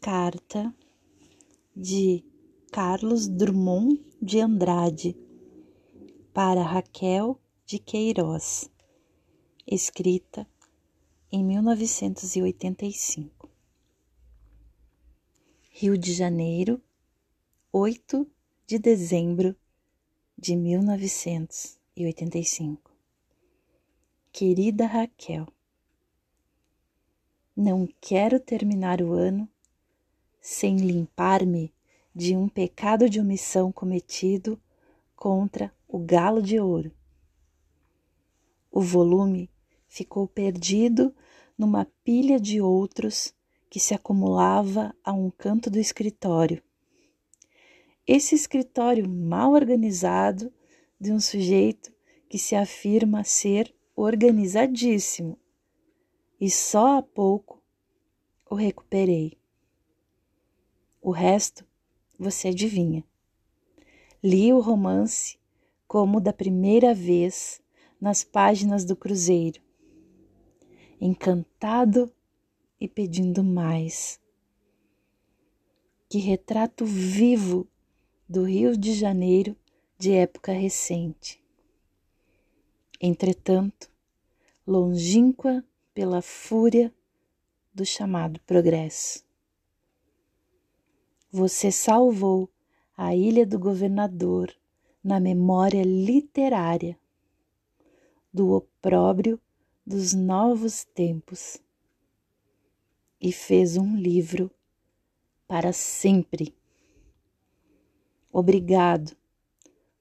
Carta de Carlos Drummond de Andrade para Raquel de Queiroz, escrita em 1985. Rio de Janeiro, 8 de dezembro de 1985. Querida Raquel, não quero terminar o ano sem limpar-me de um pecado de omissão cometido contra o galo de ouro. O volume ficou perdido numa pilha de outros que se acumulava a um canto do escritório. Esse escritório mal organizado de um sujeito que se afirma ser organizadíssimo e só há pouco o recuperei. O resto você adivinha. Li o romance como da primeira vez nas páginas do Cruzeiro, encantado e pedindo mais. Que retrato vivo do Rio de Janeiro de época recente. Entretanto, longínqua pela fúria do chamado progresso. Você salvou a Ilha do Governador na memória literária do opróbrio dos novos tempos e fez um livro para sempre. Obrigado,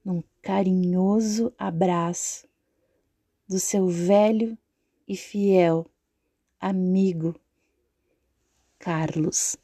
num carinhoso abraço do seu velho e fiel amigo Carlos.